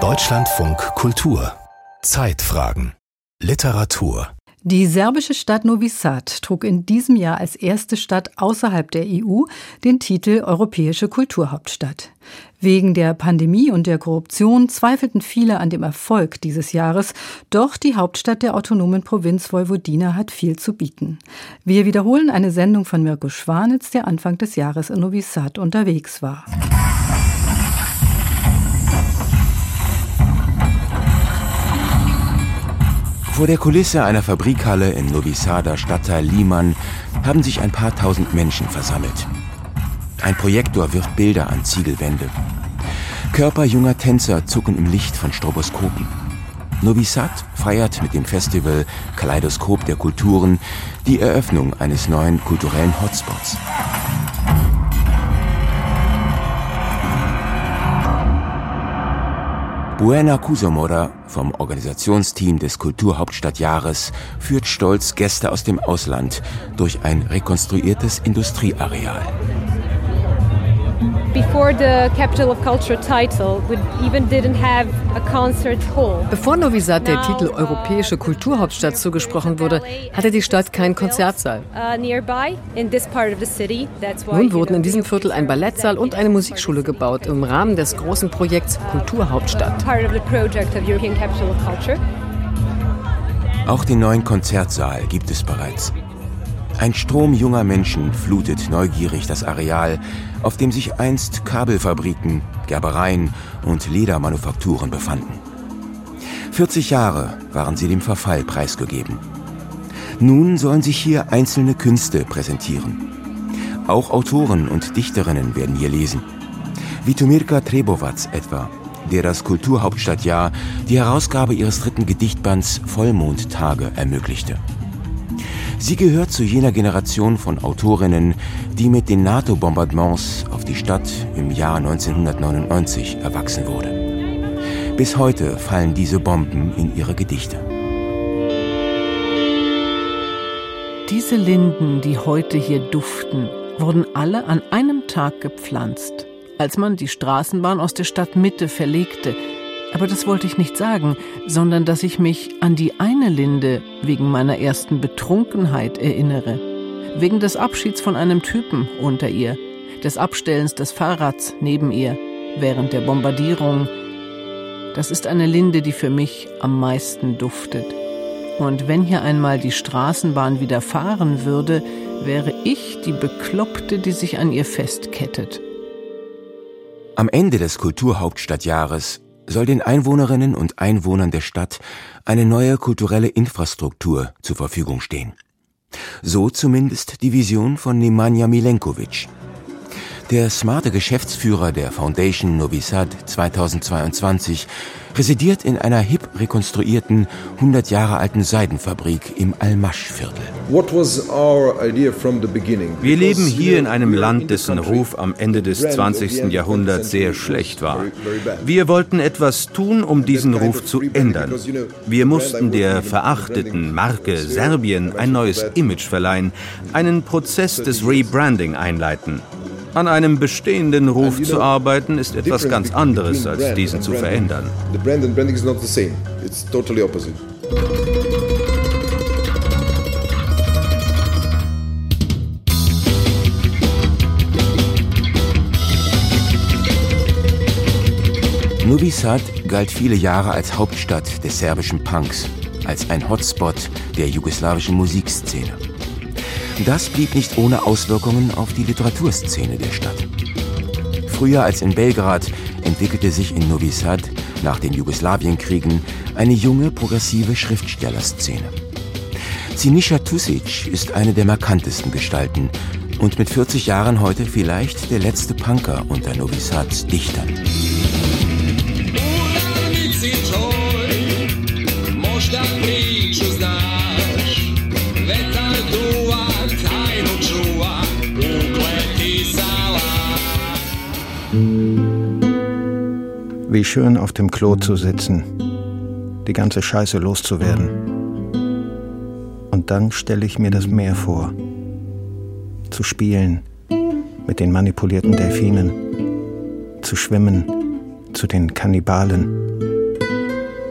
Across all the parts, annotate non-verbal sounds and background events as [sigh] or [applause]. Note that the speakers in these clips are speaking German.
Deutschlandfunk Kultur Zeitfragen Literatur die serbische Stadt Novi Sad trug in diesem Jahr als erste Stadt außerhalb der EU den Titel Europäische Kulturhauptstadt. Wegen der Pandemie und der Korruption zweifelten viele an dem Erfolg dieses Jahres, doch die Hauptstadt der autonomen Provinz Vojvodina hat viel zu bieten. Wir wiederholen eine Sendung von Mirko Schwanitz, der Anfang des Jahres in Novi Sad unterwegs war. Vor der Kulisse einer Fabrikhalle im Novi Sada Stadtteil Liman haben sich ein paar tausend Menschen versammelt. Ein Projektor wirft Bilder an Ziegelwände. Körper junger Tänzer zucken im Licht von Stroboskopen. Novi Sad feiert mit dem Festival Kaleidoskop der Kulturen die Eröffnung eines neuen kulturellen Hotspots. Buena Kusomora vom Organisationsteam des Kulturhauptstadtjahres führt stolz Gäste aus dem Ausland durch ein rekonstruiertes Industrieareal. Before the Capital of Culture title, we even didn't have a concert hall. Bevor Novi Sad der Titel Europäische Kulturhauptstadt zugesprochen wurde, hatte die Stadt keinen Konzertsaal. Uh, Nun wurden in diesem Viertel ein Ballettsaal und eine Musikschule gebaut im Rahmen des großen Projekts Kulturhauptstadt. Auch den neuen Konzertsaal gibt es bereits. Ein Strom junger Menschen flutet neugierig das Areal, auf dem sich einst Kabelfabriken, Gerbereien und Ledermanufakturen befanden. 40 Jahre waren sie dem Verfall preisgegeben. Nun sollen sich hier einzelne Künste präsentieren. Auch Autoren und Dichterinnen werden hier lesen. Vitomirka Trebovac etwa, der das Kulturhauptstadtjahr die Herausgabe ihres dritten Gedichtbands Vollmondtage ermöglichte. Sie gehört zu jener Generation von Autorinnen, die mit den NATO-Bombardements auf die Stadt im Jahr 1999 erwachsen wurde. Bis heute fallen diese Bomben in ihre Gedichte. Diese Linden, die heute hier duften, wurden alle an einem Tag gepflanzt, als man die Straßenbahn aus der Stadtmitte verlegte – aber das wollte ich nicht sagen, sondern dass ich mich an die eine Linde wegen meiner ersten Betrunkenheit erinnere. Wegen des Abschieds von einem Typen unter ihr, des Abstellens des Fahrrads neben ihr, während der Bombardierung. Das ist eine Linde, die für mich am meisten duftet. Und wenn hier einmal die Straßenbahn wieder fahren würde, wäre ich die Bekloppte, die sich an ihr festkettet. Am Ende des Kulturhauptstadtjahres soll den Einwohnerinnen und Einwohnern der Stadt eine neue kulturelle Infrastruktur zur Verfügung stehen. So zumindest die Vision von Nemanja Milenkovic. Der smarte Geschäftsführer der Foundation Novi Sad 2022 residiert in einer hip rekonstruierten, 100 Jahre alten Seidenfabrik im Almasch-Viertel. Wir leben hier in einem Land, dessen Ruf am Ende des 20. Jahrhunderts sehr schlecht war. Wir wollten etwas tun, um diesen Ruf zu ändern. Wir mussten der verachteten Marke Serbien ein neues Image verleihen, einen Prozess des Rebranding einleiten. An einem bestehenden Ruf zu arbeiten, ist etwas ganz anderes, als diesen zu verändern. Novi Sad galt viele Jahre als Hauptstadt des serbischen Punks, als ein Hotspot der jugoslawischen Musikszene. Das blieb nicht ohne Auswirkungen auf die Literaturszene der Stadt. Früher als in Belgrad entwickelte sich in Novi Sad nach den Jugoslawienkriegen eine junge progressive Schriftstellerszene. Sinisha Tusic ist eine der markantesten Gestalten und mit 40 Jahren heute vielleicht der letzte Punker unter Novi Sads Dichtern. Wie schön auf dem Klo zu sitzen, die ganze Scheiße loszuwerden. Und dann stelle ich mir das Meer vor. Zu spielen mit den manipulierten Delfinen. Zu schwimmen zu den Kannibalen.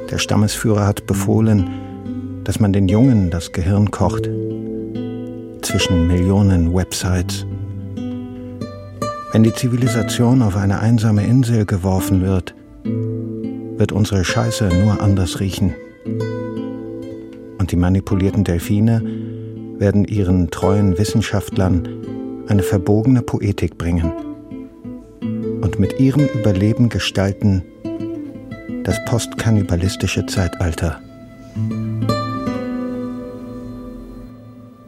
Der Stammesführer hat befohlen, dass man den Jungen das Gehirn kocht. Zwischen Millionen Websites. Wenn die Zivilisation auf eine einsame Insel geworfen wird, wird unsere Scheiße nur anders riechen. Und die manipulierten Delfine werden ihren treuen Wissenschaftlern eine verbogene Poetik bringen und mit ihrem Überleben gestalten das postkannibalistische Zeitalter.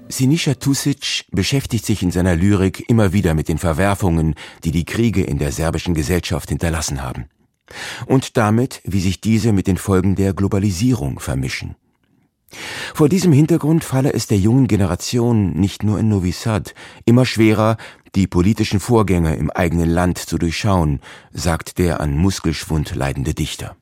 Sinischa Tusic beschäftigt sich in seiner Lyrik immer wieder mit den Verwerfungen, die die Kriege in der serbischen Gesellschaft hinterlassen haben. Und damit, wie sich diese mit den Folgen der Globalisierung vermischen. Vor diesem Hintergrund falle es der jungen Generation nicht nur in Novi Sad immer schwerer, die politischen Vorgänge im eigenen Land zu durchschauen, sagt der an Muskelschwund leidende Dichter.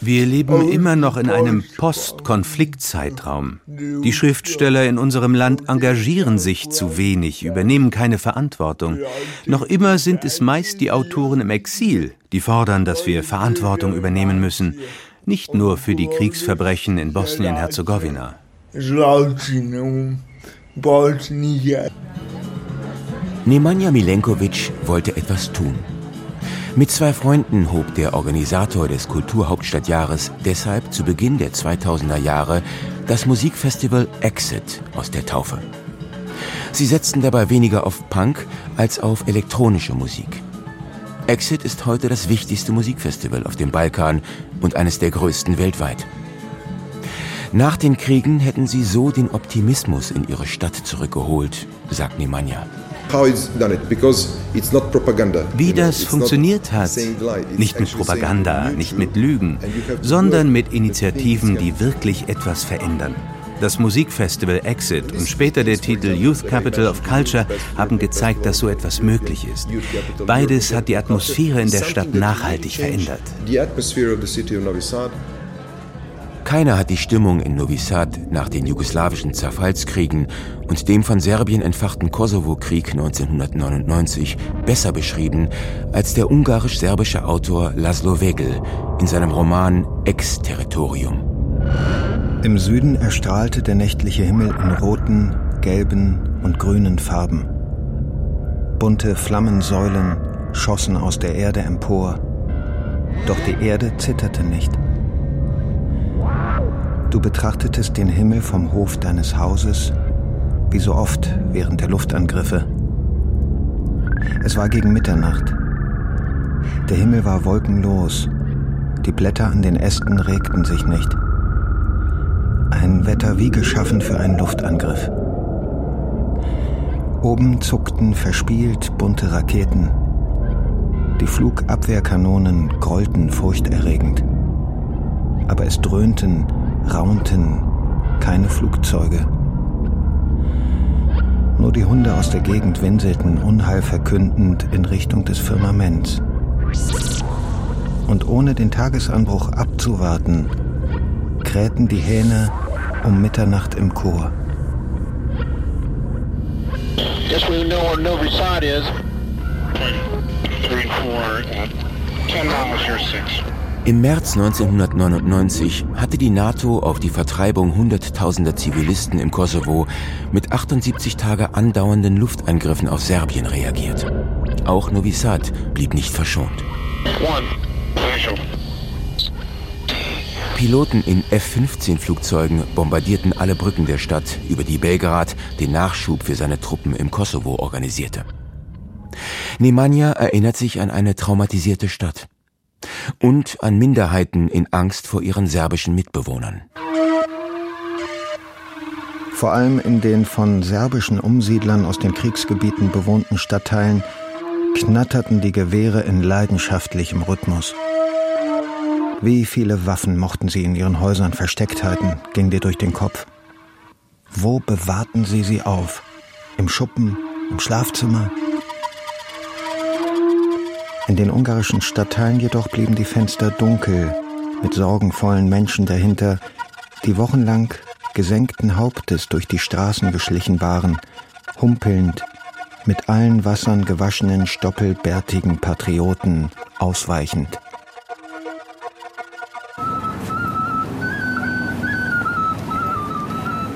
Wir leben immer noch in einem Post-Konflikt-Zeitraum. Die Schriftsteller in unserem Land engagieren sich zu wenig, übernehmen keine Verantwortung. Noch immer sind es meist die Autoren im Exil, die fordern, dass wir Verantwortung übernehmen müssen, nicht nur für die Kriegsverbrechen in Bosnien-Herzegowina. Nemanja Milenkovic wollte etwas tun. Mit zwei Freunden hob der Organisator des Kulturhauptstadtjahres deshalb zu Beginn der 2000er Jahre das Musikfestival Exit aus der Taufe. Sie setzten dabei weniger auf Punk als auf elektronische Musik. Exit ist heute das wichtigste Musikfestival auf dem Balkan und eines der größten weltweit. Nach den Kriegen hätten sie so den Optimismus in ihre Stadt zurückgeholt, sagt Nemanja. Wie das funktioniert hat, nicht mit Propaganda, nicht mit Lügen, sondern mit Initiativen, die wirklich etwas verändern. Das Musikfestival Exit und später der Titel Youth Capital of Culture haben gezeigt, dass so etwas möglich ist. Beides hat die Atmosphäre in der Stadt nachhaltig verändert. Keiner hat die Stimmung in Novi Sad nach den jugoslawischen Zerfallskriegen und dem von Serbien entfachten Kosovo-Krieg 1999 besser beschrieben als der ungarisch-serbische Autor Laszlo Wegel in seinem Roman Ex-Territorium. Im Süden erstrahlte der nächtliche Himmel in roten, gelben und grünen Farben. Bunte Flammensäulen schossen aus der Erde empor, doch die Erde zitterte nicht. Du betrachtetest den Himmel vom Hof deines Hauses, wie so oft während der Luftangriffe. Es war gegen Mitternacht. Der Himmel war wolkenlos, die Blätter an den Ästen regten sich nicht. Ein Wetter wie geschaffen für einen Luftangriff. Oben zuckten verspielt bunte Raketen. Die Flugabwehrkanonen grollten furchterregend. Aber es dröhnten raunten keine Flugzeuge. Nur die Hunde aus der Gegend winselten unheilverkündend in Richtung des Firmaments. Und ohne den Tagesanbruch abzuwarten, krähten die Hähne um Mitternacht im Chor. Yes, we know where Novi Sad is. Three, four, uh, ten miles here, six. Im März 1999 hatte die NATO auf die Vertreibung hunderttausender Zivilisten im Kosovo mit 78 Tage andauernden Luftangriffen auf Serbien reagiert. Auch Novi Sad blieb nicht verschont. Piloten in F-15-Flugzeugen bombardierten alle Brücken der Stadt, über die Belgrad den Nachschub für seine Truppen im Kosovo organisierte. Nemanja erinnert sich an eine traumatisierte Stadt und an Minderheiten in Angst vor ihren serbischen Mitbewohnern. Vor allem in den von serbischen Umsiedlern aus den Kriegsgebieten bewohnten Stadtteilen knatterten die Gewehre in leidenschaftlichem Rhythmus. Wie viele Waffen mochten sie in ihren Häusern versteckt halten, ging dir durch den Kopf. Wo bewahrten sie sie auf? Im Schuppen, im Schlafzimmer, in den ungarischen Stadtteilen jedoch blieben die Fenster dunkel, mit sorgenvollen Menschen dahinter, die wochenlang gesenkten Hauptes durch die Straßen geschlichen waren, humpelnd, mit allen Wassern gewaschenen, stoppelbärtigen Patrioten ausweichend.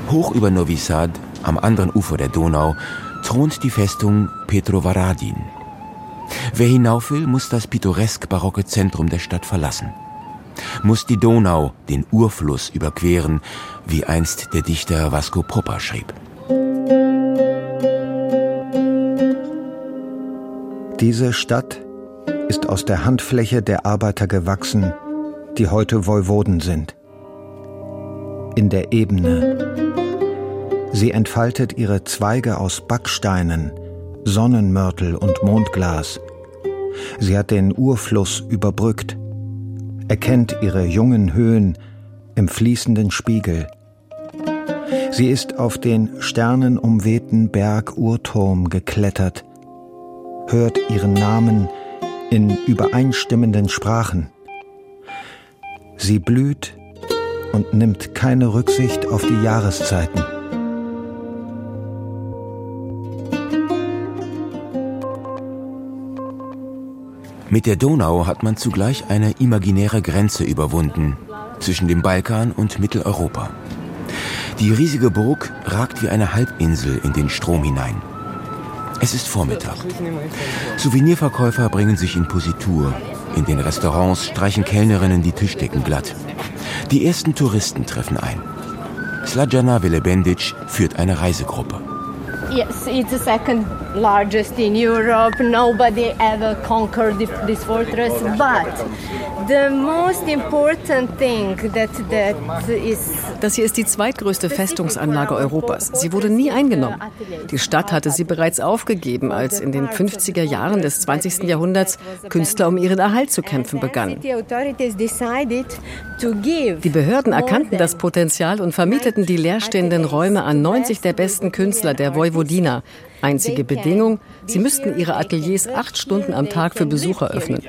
Hoch über Novi Sad, am anderen Ufer der Donau, thront die Festung Petrovaradin. Wer hinauf will, muss das pittoresk-barocke Zentrum der Stadt verlassen. Muss die Donau, den Urfluss, überqueren, wie einst der Dichter Vasco Popper schrieb. Diese Stadt ist aus der Handfläche der Arbeiter gewachsen, die heute Woiwoden sind. In der Ebene. Sie entfaltet ihre Zweige aus Backsteinen, Sonnenmörtel und Mondglas. Sie hat den Urfluss überbrückt, erkennt ihre jungen Höhen im fließenden Spiegel. Sie ist auf den sternenumwehten Berg Urturm geklettert, hört ihren Namen in übereinstimmenden Sprachen. Sie blüht und nimmt keine Rücksicht auf die Jahreszeiten. Mit der Donau hat man zugleich eine imaginäre Grenze überwunden zwischen dem Balkan und Mitteleuropa. Die riesige Burg ragt wie eine Halbinsel in den Strom hinein. Es ist Vormittag. Souvenirverkäufer bringen sich in Positur. In den Restaurants streichen Kellnerinnen die Tischdecken glatt. Die ersten Touristen treffen ein. Slajana Velebendic führt eine Reisegruppe. Yes, it's the second largest in Europe. Nobody ever conquered this fortress, but the most important thing that that is das hier ist die zweitgrößte Festungsanlage Europas. Sie wurde nie eingenommen. Die Stadt hatte sie bereits aufgegeben, als in den 50er Jahren des 20. Jahrhunderts Künstler um ihren Erhalt zu kämpfen begannen. Die Behörden erkannten das Potenzial und vermieteten die leerstehenden Räume an 90 der besten Künstler der Vojvodina, Einzige Bedingung, sie müssten ihre Ateliers acht Stunden am Tag für Besucher öffnen.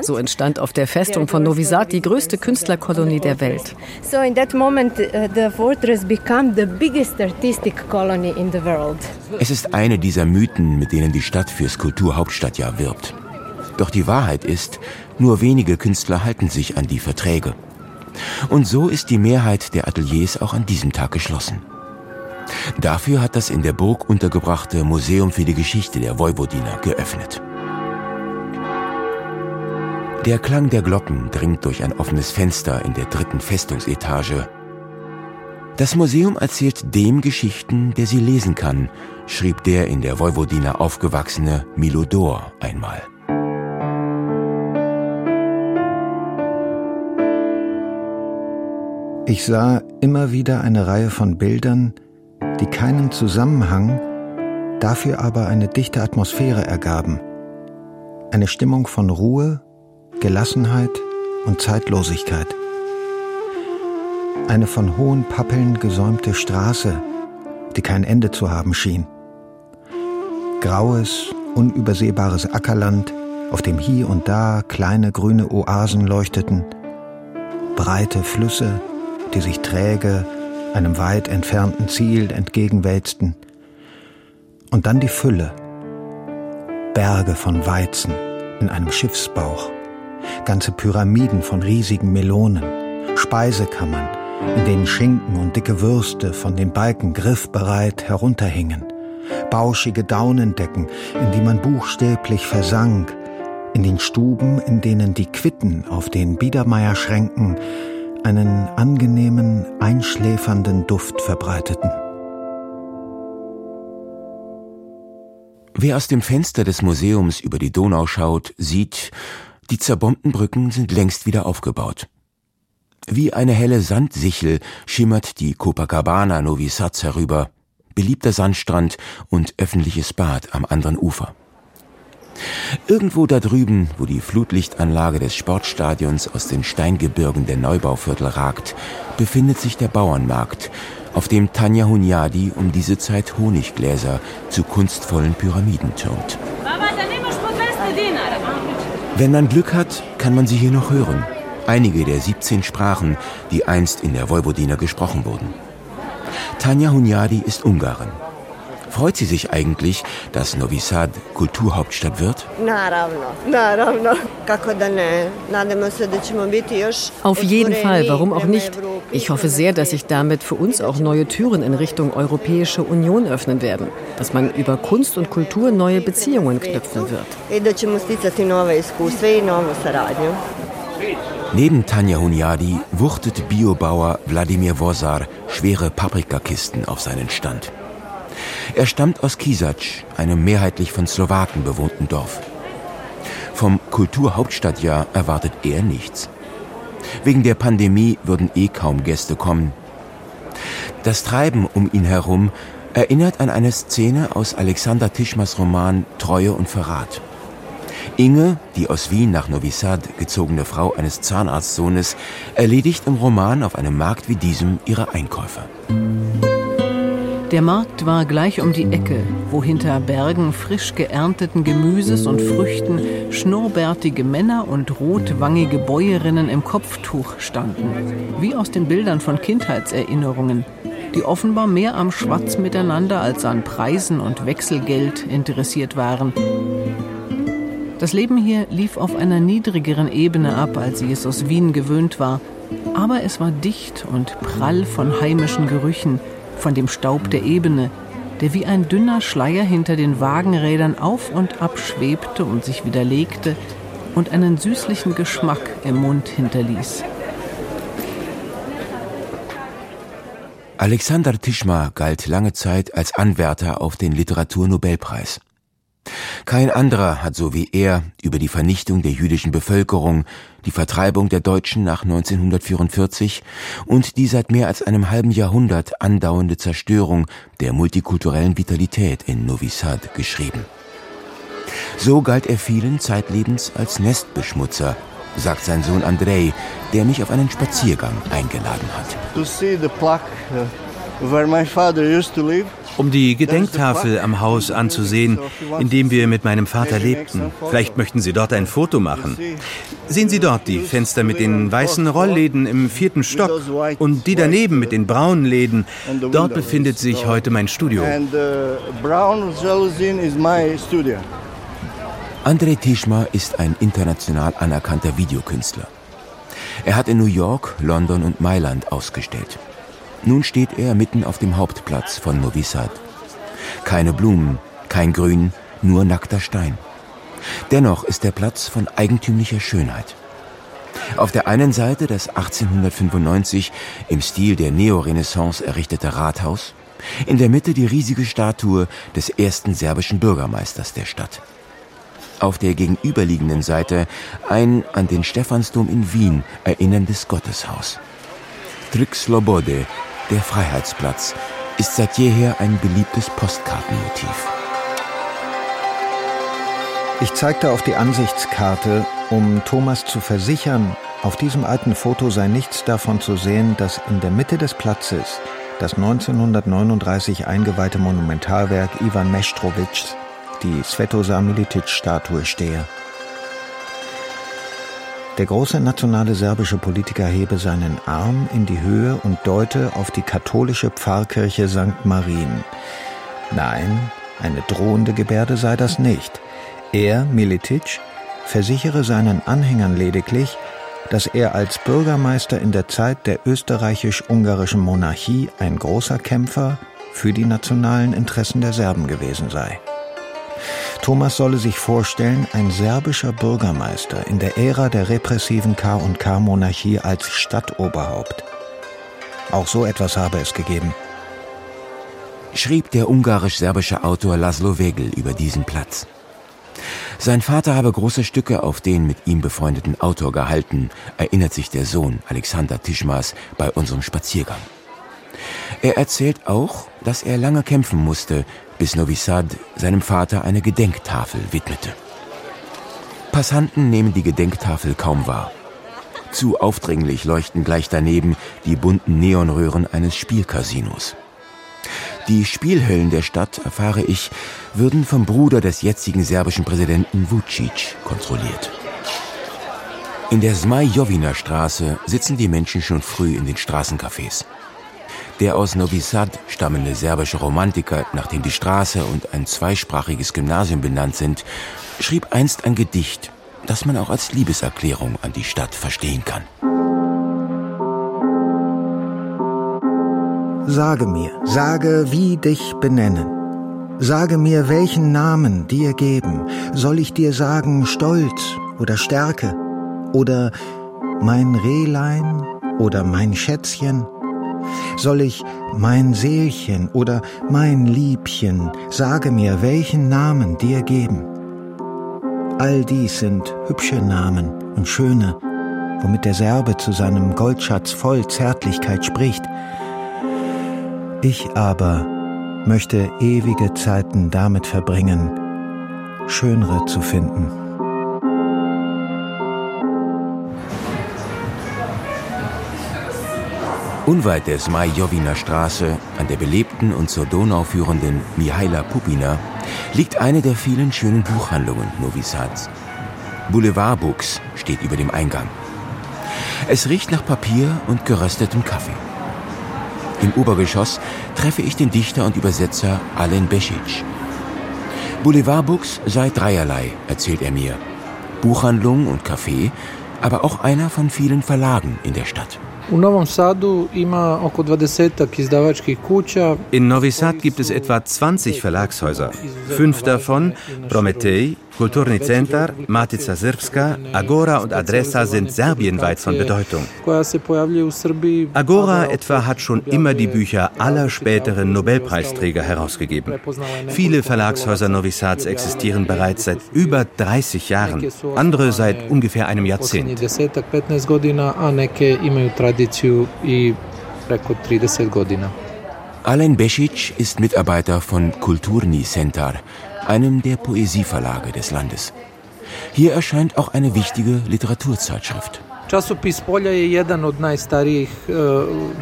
So entstand auf der Festung von Novi Sad die größte Künstlerkolonie der Welt. So in that moment uh, the fortress became the biggest artistic colony in the world. Es ist eine dieser Mythen, mit denen die Stadt fürs Kulturhauptstadtjahr wirbt. Doch die Wahrheit ist, nur wenige Künstler halten sich an die Verträge. Und so ist die Mehrheit der Ateliers auch an diesem Tag geschlossen. Dafür hat das in der Burg untergebrachte Museum für die Geschichte der Vojvodina geöffnet. Der Klang der Glocken dringt durch ein offenes Fenster in der dritten Festungsetage. Das Museum erzählt dem Geschichten, der sie lesen kann, schrieb der in der Vojvodina aufgewachsene Milodor einmal. Ich sah immer wieder eine Reihe von Bildern, die keinen Zusammenhang, dafür aber eine dichte Atmosphäre ergaben. Eine Stimmung von Ruhe, Gelassenheit und Zeitlosigkeit. Eine von hohen Pappeln gesäumte Straße, die kein Ende zu haben schien. Graues, unübersehbares Ackerland, auf dem hier und da kleine grüne Oasen leuchteten, breite Flüsse, die sich träge einem weit entfernten Ziel entgegenwälzten. Und dann die Fülle. Berge von Weizen in einem Schiffsbauch, ganze Pyramiden von riesigen Melonen, Speisekammern, in denen Schinken und dicke Würste von den Balken griffbereit herunterhingen, bauschige Daunendecken, in die man buchstäblich versank, in den Stuben, in denen die Quitten auf den Biedermeierschränken einen angenehmen, einschläfernden Duft verbreiteten. Wer aus dem Fenster des Museums über die Donau schaut, sieht, die zerbombten Brücken sind längst wieder aufgebaut. Wie eine helle Sandsichel schimmert die Copacabana Novi Sad herüber, beliebter Sandstrand und öffentliches Bad am anderen Ufer. Irgendwo da drüben, wo die Flutlichtanlage des Sportstadions aus den Steingebirgen der Neubauviertel ragt, befindet sich der Bauernmarkt, auf dem Tanja Hunyadi um diese Zeit Honiggläser zu kunstvollen Pyramiden türmt. Wenn man Glück hat, kann man sie hier noch hören. Einige der 17 Sprachen, die einst in der Vojvodina gesprochen wurden. Tanja Hunyadi ist Ungarin. Freut sie sich eigentlich, dass Novi Sad Kulturhauptstadt wird? Auf jeden Fall, warum auch nicht? Ich hoffe sehr, dass sich damit für uns auch neue Türen in Richtung Europäische Union öffnen werden, dass man über Kunst und Kultur neue Beziehungen knüpfen wird. Neben Tanja Hunyadi wuchtet Biobauer Wladimir Wozar schwere Paprikakisten auf seinen Stand. Er stammt aus Kisac, einem mehrheitlich von Slowaken bewohnten Dorf. Vom Kulturhauptstadtjahr erwartet er nichts. Wegen der Pandemie würden eh kaum Gäste kommen. Das Treiben um ihn herum erinnert an eine Szene aus Alexander Tischmers Roman Treue und Verrat. Inge, die aus Wien nach Novi Sad gezogene Frau eines Zahnarztsohnes, erledigt im Roman auf einem Markt wie diesem ihre Einkäufe. Der Markt war gleich um die Ecke, wo hinter Bergen frisch geernteten Gemüses und Früchten schnurrbärtige Männer und rotwangige Bäuerinnen im Kopftuch standen, wie aus den Bildern von Kindheitserinnerungen, die offenbar mehr am Schwatz miteinander als an Preisen und Wechselgeld interessiert waren. Das Leben hier lief auf einer niedrigeren Ebene ab, als sie es aus Wien gewöhnt war, aber es war dicht und prall von heimischen Gerüchen, von dem Staub der Ebene, der wie ein dünner Schleier hinter den Wagenrädern auf und ab schwebte und sich wieder legte und einen süßlichen Geschmack im Mund hinterließ. Alexander Tischma galt lange Zeit als Anwärter auf den Literaturnobelpreis. Kein anderer hat so wie er über die Vernichtung der jüdischen Bevölkerung, die Vertreibung der Deutschen nach 1944 und die seit mehr als einem halben Jahrhundert andauernde Zerstörung der multikulturellen Vitalität in Novi Sad geschrieben. So galt er vielen zeitlebens als Nestbeschmutzer, sagt sein Sohn Andrei, der mich auf einen Spaziergang eingeladen hat. To see the plaque uh, where my father used to live um die Gedenktafel am Haus anzusehen, in dem wir mit meinem Vater lebten. Vielleicht möchten Sie dort ein Foto machen. Sehen Sie dort die Fenster mit den weißen Rollläden im vierten Stock und die daneben mit den braunen Läden. Dort befindet sich heute mein Studio. André Tischma ist ein international anerkannter Videokünstler. Er hat in New York, London und Mailand ausgestellt. Nun steht er mitten auf dem Hauptplatz von Novi Sad. Keine Blumen, kein Grün, nur nackter Stein. Dennoch ist der Platz von eigentümlicher Schönheit. Auf der einen Seite das 1895 im Stil der Neorenaissance errichtete Rathaus, in der Mitte die riesige Statue des ersten serbischen Bürgermeisters der Stadt. Auf der gegenüberliegenden Seite ein an den Stephansdom in Wien erinnerndes Gotteshaus. Trik Slobode der Freiheitsplatz ist seit jeher ein beliebtes Postkartenmotiv. Ich zeigte auf die Ansichtskarte, um Thomas zu versichern, auf diesem alten Foto sei nichts davon zu sehen, dass in der Mitte des Platzes das 1939 eingeweihte Monumentalwerk Ivan Mestrowitschs, die Svetozar Militic-Statue, stehe. Der große nationale serbische Politiker hebe seinen Arm in die Höhe und deute auf die katholische Pfarrkirche St. Marien. Nein, eine drohende Gebärde sei das nicht. Er, Militic, versichere seinen Anhängern lediglich, dass er als Bürgermeister in der Zeit der österreichisch-ungarischen Monarchie ein großer Kämpfer für die nationalen Interessen der Serben gewesen sei. Thomas solle sich vorstellen, ein serbischer Bürgermeister in der Ära der repressiven K&K-Monarchie als Stadtoberhaupt. Auch so etwas habe es gegeben. Schrieb der ungarisch-serbische Autor Laszlo Wegel über diesen Platz. Sein Vater habe große Stücke auf den mit ihm befreundeten Autor gehalten, erinnert sich der Sohn Alexander Tischmas bei unserem Spaziergang. Er erzählt auch, dass er lange kämpfen musste, bis Novi Sad seinem Vater eine Gedenktafel widmete. Passanten nehmen die Gedenktafel kaum wahr. Zu aufdringlich leuchten gleich daneben die bunten Neonröhren eines Spielcasinos. Die Spielhöllen der Stadt, erfahre ich, würden vom Bruder des jetzigen serbischen Präsidenten Vucic kontrolliert. In der Zmaj-Jovina Straße sitzen die Menschen schon früh in den Straßencafés. Der aus Novi Sad stammende serbische Romantiker, nach dem die Straße und ein zweisprachiges Gymnasium benannt sind, schrieb einst ein Gedicht, das man auch als Liebeserklärung an die Stadt verstehen kann. Sage mir, sage, wie dich benennen. Sage mir, welchen Namen dir geben. Soll ich dir sagen Stolz oder Stärke oder mein Rehlein oder mein Schätzchen? Soll ich mein Seelchen oder mein Liebchen, sage mir, welchen Namen dir geben? All dies sind hübsche Namen und schöne, womit der Serbe zu seinem Goldschatz voll Zärtlichkeit spricht. Ich aber möchte ewige Zeiten damit verbringen, schönere zu finden. Unweit der Smajowiner Straße, an der belebten und zur Donau führenden Mihaila Pupina, liegt eine der vielen schönen Buchhandlungen Novi Sads. Boulevard Books steht über dem Eingang. Es riecht nach Papier und geröstetem Kaffee. Im Obergeschoss treffe ich den Dichter und Übersetzer Alen Besic. Boulevard Books sei dreierlei, erzählt er mir. Buchhandlung und Café, aber auch einer von vielen Verlagen in der Stadt. In Novi Sad gibt es etwa 20 Verlagshäuser. Fünf davon, Prometei, Kulturni Centar, Matica Srpska, Agora und Adressa sind serbienweit von Bedeutung. Agora etwa hat schon immer die Bücher aller späteren Nobelpreisträger herausgegeben. Viele Verlagshäuser Novi Sads existieren bereits seit über 30 Jahren, andere seit ungefähr einem Jahrzehnt. Alen Besic ist Mitarbeiter von Kulturni Centar, einem der Poesieverlage des Landes. Hier erscheint auch eine wichtige Literaturzeitschrift. Časopis Polja je jedan od najstarijih e,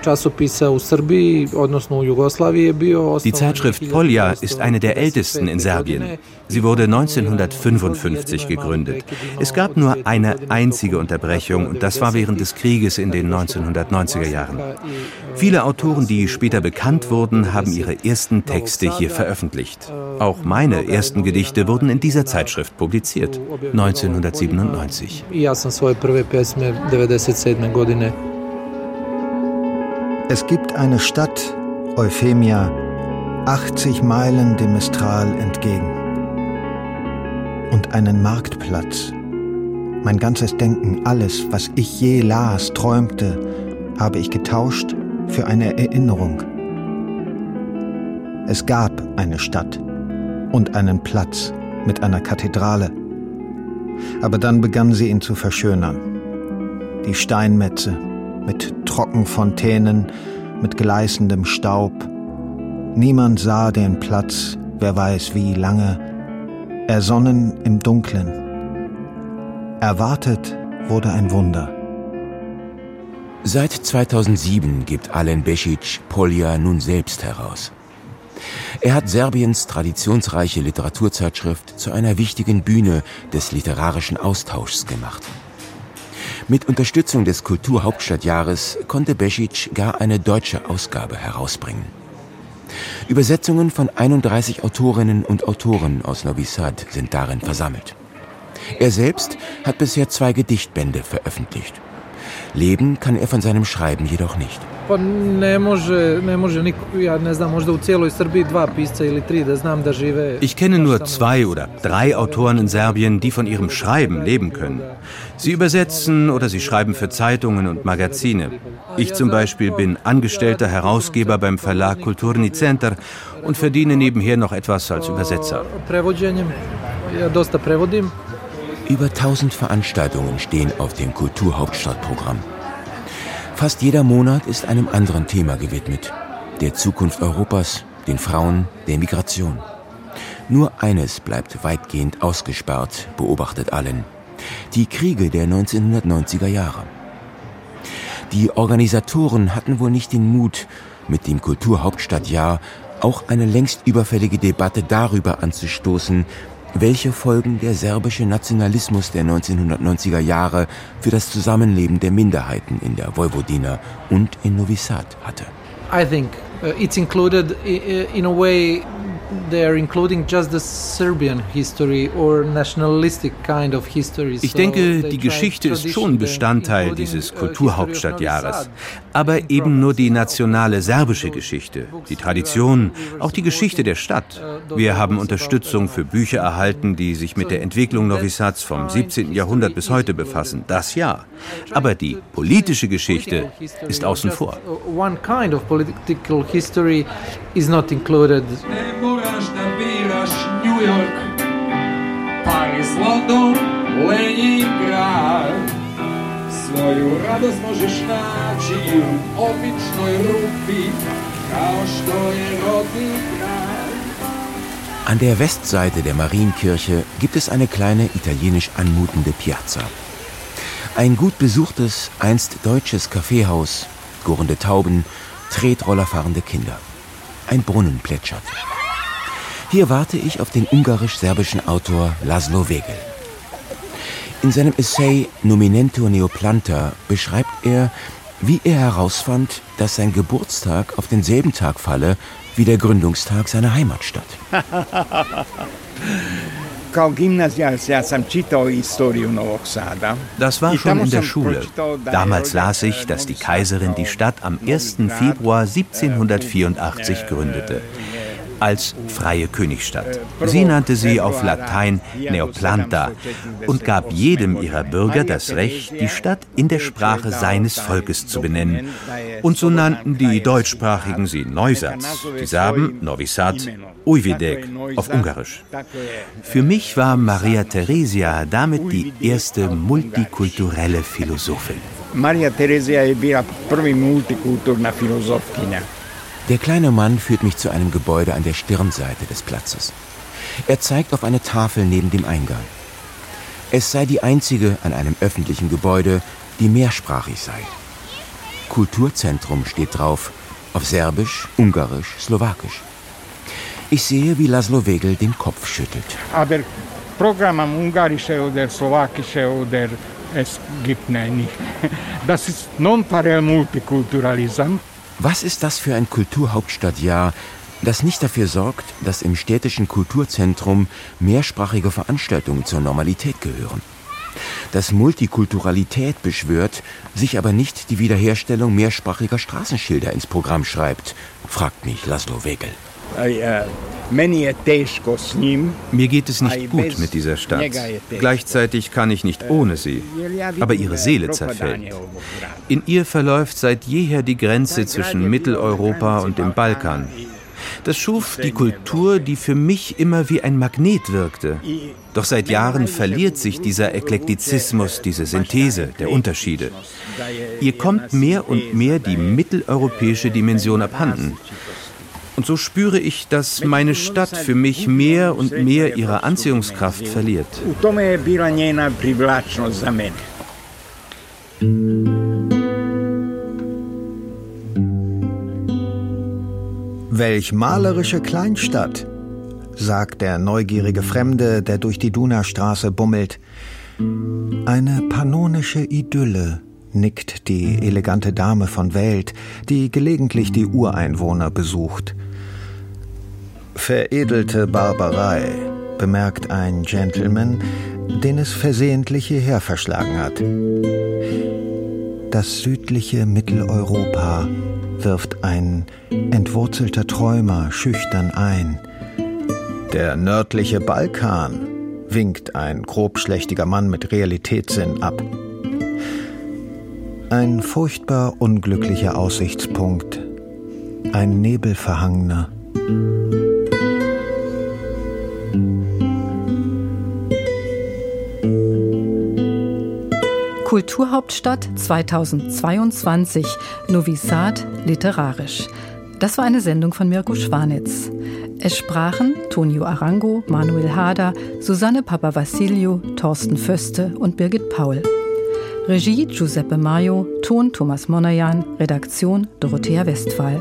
časopisa u Srbiji, odnosno u Jugoslaviji je bio. Die Zeitschrift Polja ist eine der ältesten in Serbien. Sie wurde 1955 gegründet. Es gab nur eine einzige Unterbrechung und das war während des Krieges in den 1990er Jahren. Viele Autoren, die später bekannt wurden, haben ihre ersten Texte hier veröffentlicht. Auch meine ersten Gedichte wurden in dieser Zeitschrift publiziert, 1997. Ja sam svoje prve pesme 1997. godine. Es gibt eine Stadt, Euphemia, 80 Meilen dem Mistral entgegen. Und einen Marktplatz. Mein ganzes Denken, alles, was ich je las, träumte, habe ich getauscht für eine Erinnerung. Es gab eine Stadt und einen Platz mit einer Kathedrale. Aber dann begann sie ihn zu verschönern die Steinmetze mit Trockenfontänen, mit gleißendem Staub. Niemand sah den Platz, wer weiß wie lange, ersonnen im Dunklen. Erwartet wurde ein Wunder. Seit 2007 gibt Alen Besic Polja nun selbst heraus. Er hat Serbiens traditionsreiche Literaturzeitschrift zu einer wichtigen Bühne des literarischen Austauschs gemacht. Mit Unterstützung des Kulturhauptstadtjahres konnte Besic gar eine deutsche Ausgabe herausbringen. Übersetzungen von 31 Autorinnen und Autoren aus Novi Sad sind darin versammelt. Er selbst hat bisher zwei Gedichtbände veröffentlicht. Leben kann er von seinem Schreiben jedoch nicht. Pa ne može, ne može niko, ja ne znam, možda u cijeloj Srbiji dva pisca ili tri da znam da žive. Ich kenne nur zwei oder drei Autoren in Serbien, die von ihrem Schreiben leben können. Sie übersetzen oder sie schreiben für Zeitungen und Magazine. Ich zum Beispiel bin angestellter Herausgeber beim Verlag Kulturni Center und verdiene nebenher noch etwas als Übersetzer. Über 1000 Veranstaltungen stehen auf dem Kulturhauptstadtprogramm. Fast jeder Monat ist einem anderen Thema gewidmet. Der Zukunft Europas, den Frauen, der Migration. Nur eines bleibt weitgehend ausgespart, beobachtet allen. Die Kriege der 1990er Jahre. Die Organisatoren hatten wohl nicht den Mut, mit dem Kulturhauptstadtjahr auch eine längst überfällige Debatte darüber anzustoßen, welche Folgen der serbische Nationalismus der 1990er Jahre für das Zusammenleben der Minderheiten in der Vojvodina und in Novi Sad hatte. I think uh, it's included in a way they're including just the Serbian history or nationalistic kind of history. Ich denke, die Geschichte ist schon Bestandteil dieses uh, Kulturhauptstadtjahres, aber eben nur die nationale serbische Geschichte, die Tradition, auch die Geschichte der Stadt. Uh, Wir haben Unterstützung für Bücher erhalten, die sich mit der Entwicklung Novi Sads vom 17. Jahrhundert bis heute befassen. Das ja. Aber die politische Geschichte ist außen vor. Uh, one kind of political history is not included. New York, Paris, London, Leningrad. Svoju radost možeš naći u običnoj rupi, kao što je rodni. An der Westseite der Marienkirche gibt es eine kleine italienisch anmutende Piazza. Ein gut besuchtes, einst deutsches Kaffeehaus, gurrende Tauben, Tretrollerfahrende Kinder. Ein Brunnen plätschert. Hier warte ich auf den ungarisch-serbischen Autor Laszlo Wegel. In seinem Essay Nominento Neoplanta beschreibt er, wie er herausfand, dass sein Geburtstag auf denselben Tag falle wie der Gründungstag seiner Heimatstadt. [laughs] Das war schon in der Schule. Damals las ich, dass die Kaiserin die Stadt am 1. Februar 1784 gründete als freie Königsstadt. Sie nannte sie auf Latein Neoplanta und gab jedem ihrer Bürger das Recht, die Stadt in der Sprache seines Volkes zu benennen. Und so nannten die Deutschsprachigen sie Neusatz, die Serben Novi Sad, Ujvidek auf Ungarisch. Für mich war Maria Theresia damit die erste multikulturelle Philosophin. Maria Theresia je bila prvi multikulturna filozofkinja. Der kleine Mann führt mich zu einem Gebäude an der Stirnseite des Platzes. Er zeigt auf eine Tafel neben dem Eingang. Es sei die einzige an einem öffentlichen Gebäude, die mehrsprachig sei. Kulturzentrum steht drauf, auf Serbisch, Ungarisch, Slowakisch. Ich sehe, wie Laszlo Wegel den Kopf schüttelt. Aber Programm am Ungarische oder Slowakische oder es gibt nicht. Das ist non-parallel Multikulturalism. Was ist das für ein Kulturhauptstadtjahr, das nicht dafür sorgt, dass im städtischen Kulturzentrum mehrsprachige Veranstaltungen zur Normalität gehören? Das Multikulturalität beschwört, sich aber nicht die Wiederherstellung mehrsprachiger Straßenschilder ins Programm schreibt, fragt mich Laszlo Wegel. Äh, Mir geht es nicht gut mit dieser Stadt. Gleichzeitig kann ich nicht ohne sie. Aber ihre Seele zerfällt. In ihr verläuft seit jeher die Grenze zwischen Mitteleuropa und dem Balkan. Das schuf die Kultur, die für mich immer wie ein Magnet wirkte. Doch seit Jahren verliert sich dieser Eklektizismus, diese Synthese der Unterschiede. Ihr kommt mehr und mehr die mitteleuropäische Dimension abhanden. Und so spüre ich, dass meine Stadt für mich mehr und mehr ihre Anziehungskraft verliert. Welch malerische Kleinstadt, sagt der neugierige Fremde, der durch die Dunastraße bummelt. Eine pannonische Idylle, nickt die elegante Dame von Welt, die gelegentlich die Ureinwohner besucht. Veredelte Barbarei, bemerkt ein Gentleman, den es versehentlich hierher verschlagen hat. Das südliche Mitteleuropa wirft ein entwurzelter Träumer schüchtern ein. Der nördliche Balkan winkt ein grobschlächtiger Mann mit Realitätssinn ab. Ein furchtbar unglücklicher Aussichtspunkt, ein nebelverhangener. Kulturhauptstadt 2022, Novi Sad literarisch. Das war eine Sendung von Mirko Schwanitz. Es sprachen Tonio Arango, Manuel Hader, Susanne Papavassiliou, Thorsten Föste und Birgit Paul. Regie Giuseppe Maio, Ton Thomas Monajan, Redaktion Dorothea Westphal.